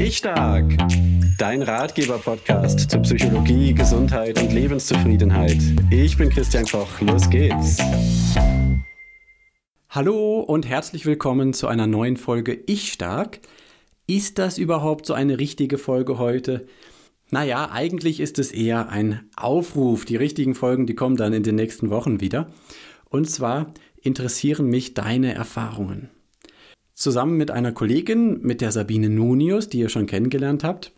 Ich Stark, dein Ratgeber-Podcast zu Psychologie, Gesundheit und Lebenszufriedenheit. Ich bin Christian Koch, los geht's. Hallo und herzlich willkommen zu einer neuen Folge Ich Stark. Ist das überhaupt so eine richtige Folge heute? Naja, eigentlich ist es eher ein Aufruf. Die richtigen Folgen, die kommen dann in den nächsten Wochen wieder. Und zwar interessieren mich deine Erfahrungen. Zusammen mit einer Kollegin, mit der Sabine Nunius, die ihr schon kennengelernt habt,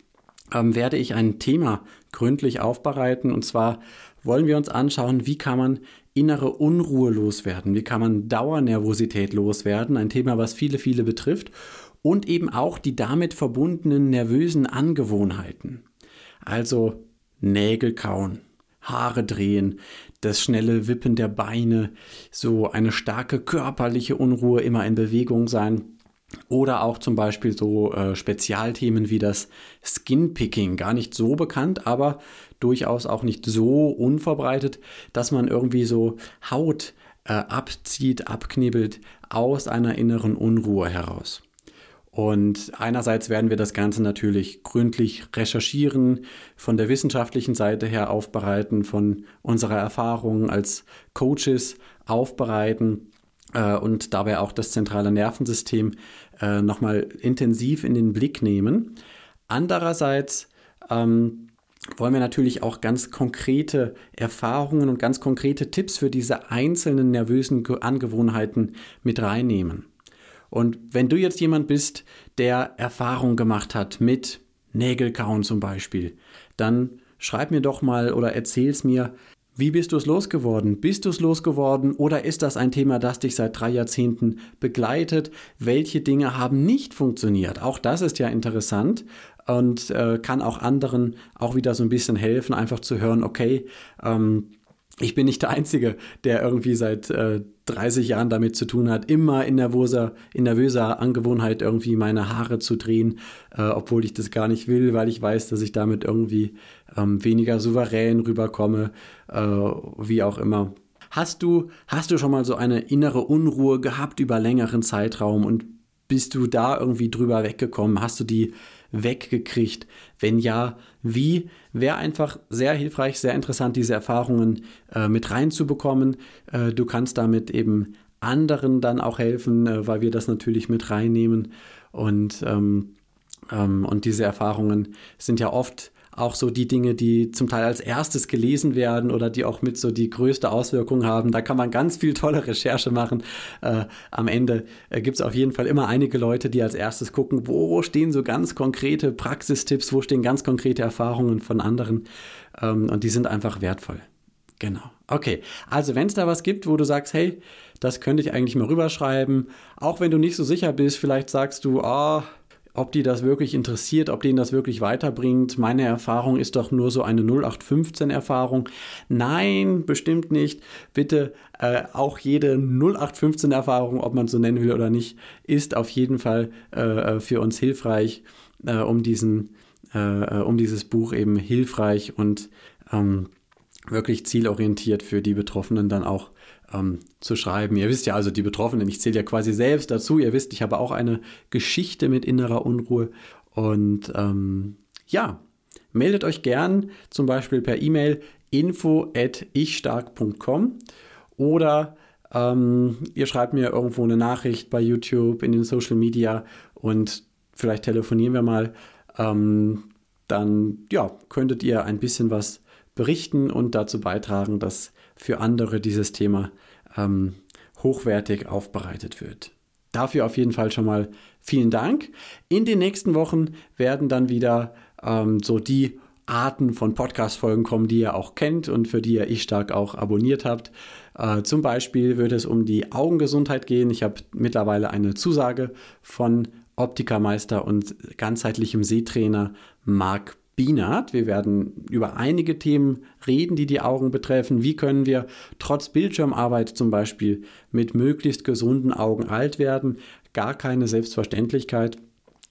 ähm, werde ich ein Thema gründlich aufbereiten. Und zwar wollen wir uns anschauen, wie kann man innere Unruhe loswerden, wie kann man Dauernervosität loswerden, ein Thema, was viele, viele betrifft, und eben auch die damit verbundenen nervösen Angewohnheiten. Also Nägel kauen, Haare drehen, das schnelle Wippen der Beine, so eine starke körperliche Unruhe, immer in Bewegung sein. Oder auch zum Beispiel so äh, Spezialthemen wie das Skinpicking, gar nicht so bekannt, aber durchaus auch nicht so unverbreitet, dass man irgendwie so Haut äh, abzieht, abknibbelt aus einer inneren Unruhe heraus. Und einerseits werden wir das Ganze natürlich gründlich recherchieren, von der wissenschaftlichen Seite her aufbereiten, von unserer Erfahrung als Coaches aufbereiten und dabei auch das zentrale Nervensystem äh, nochmal intensiv in den Blick nehmen. Andererseits ähm, wollen wir natürlich auch ganz konkrete Erfahrungen und ganz konkrete Tipps für diese einzelnen nervösen Angewohnheiten mit reinnehmen. Und wenn du jetzt jemand bist, der Erfahrung gemacht hat mit Nägelkauen zum Beispiel, dann schreib mir doch mal oder erzähl's mir, wie bist du es losgeworden? Bist du es losgeworden oder ist das ein Thema, das dich seit drei Jahrzehnten begleitet? Welche Dinge haben nicht funktioniert? Auch das ist ja interessant und äh, kann auch anderen auch wieder so ein bisschen helfen, einfach zu hören, okay, ähm, ich bin nicht der Einzige, der irgendwie seit äh, 30 Jahren damit zu tun hat, immer in nervöser, in nervöser Angewohnheit irgendwie meine Haare zu drehen, äh, obwohl ich das gar nicht will, weil ich weiß, dass ich damit irgendwie ähm, weniger souverän rüberkomme, äh, wie auch immer. Hast du, hast du schon mal so eine innere Unruhe gehabt über längeren Zeitraum und bist du da irgendwie drüber weggekommen? Hast du die weggekriegt? Wenn ja, wie? Wäre einfach sehr hilfreich, sehr interessant, diese Erfahrungen äh, mit reinzubekommen. Äh, du kannst damit eben anderen dann auch helfen, äh, weil wir das natürlich mit reinnehmen. Und, ähm, ähm, und diese Erfahrungen sind ja oft auch so die Dinge, die zum Teil als erstes gelesen werden oder die auch mit so die größte Auswirkung haben. Da kann man ganz viel tolle Recherche machen. Äh, am Ende äh, gibt es auf jeden Fall immer einige Leute, die als erstes gucken, wo stehen so ganz konkrete Praxistipps, wo stehen ganz konkrete Erfahrungen von anderen. Ähm, und die sind einfach wertvoll. Genau. Okay, also wenn es da was gibt, wo du sagst, hey, das könnte ich eigentlich mal rüberschreiben, auch wenn du nicht so sicher bist, vielleicht sagst du, ah, oh, ob die das wirklich interessiert, ob denen das wirklich weiterbringt. Meine Erfahrung ist doch nur so eine 0815-Erfahrung. Nein, bestimmt nicht. Bitte äh, auch jede 0815-Erfahrung, ob man so nennen will oder nicht, ist auf jeden Fall äh, für uns hilfreich, äh, um, diesen, äh, äh, um dieses Buch eben hilfreich und ähm, wirklich zielorientiert für die Betroffenen dann auch ähm, zu schreiben. Ihr wisst ja also, die Betroffenen, ich zähle ja quasi selbst dazu. Ihr wisst, ich habe auch eine Geschichte mit innerer Unruhe. Und ähm, ja, meldet euch gern zum Beispiel per E-Mail info at ichstark.com oder ähm, ihr schreibt mir irgendwo eine Nachricht bei YouTube, in den Social Media und vielleicht telefonieren wir mal. Ähm, dann ja, könntet ihr ein bisschen was berichten und dazu beitragen, dass für andere dieses Thema ähm, hochwertig aufbereitet wird. Dafür auf jeden Fall schon mal vielen Dank. In den nächsten Wochen werden dann wieder ähm, so die Arten von Podcast-Folgen kommen, die ihr auch kennt und für die ihr ich stark auch abonniert habt. Äh, zum Beispiel wird es um die Augengesundheit gehen. Ich habe mittlerweile eine Zusage von Optikermeister und ganzheitlichem Sehtrainer Marc Bienert. Wir werden über einige Themen reden, die die Augen betreffen. Wie können wir trotz Bildschirmarbeit zum Beispiel mit möglichst gesunden Augen alt werden? Gar keine Selbstverständlichkeit.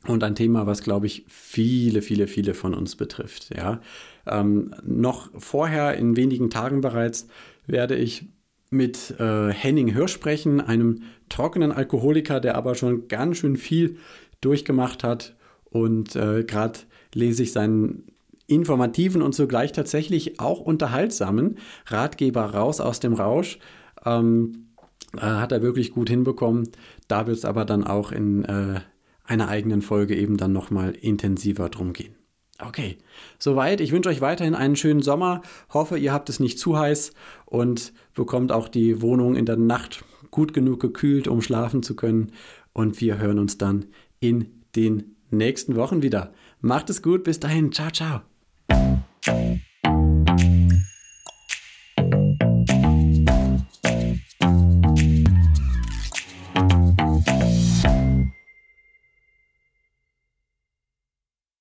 Und ein Thema, was, glaube ich, viele, viele, viele von uns betrifft. Ja. Ähm, noch vorher, in wenigen Tagen bereits, werde ich mit äh, Henning Hirsch sprechen, einem trockenen Alkoholiker, der aber schon ganz schön viel durchgemacht hat Und äh, gerade lese ich seinen informativen und zugleich tatsächlich auch unterhaltsamen Ratgeber raus aus dem Rausch. Ähm, äh, hat er wirklich gut hinbekommen. Da wird es aber dann auch in äh, einer eigenen Folge eben dann nochmal intensiver drum gehen. Okay, soweit. Ich wünsche euch weiterhin einen schönen Sommer. Hoffe, ihr habt es nicht zu heiß und bekommt auch die Wohnung in der Nacht gut genug gekühlt, um schlafen zu können. Und wir hören uns dann in den nächsten Wochen wieder. Macht es gut, bis dahin. Ciao, ciao.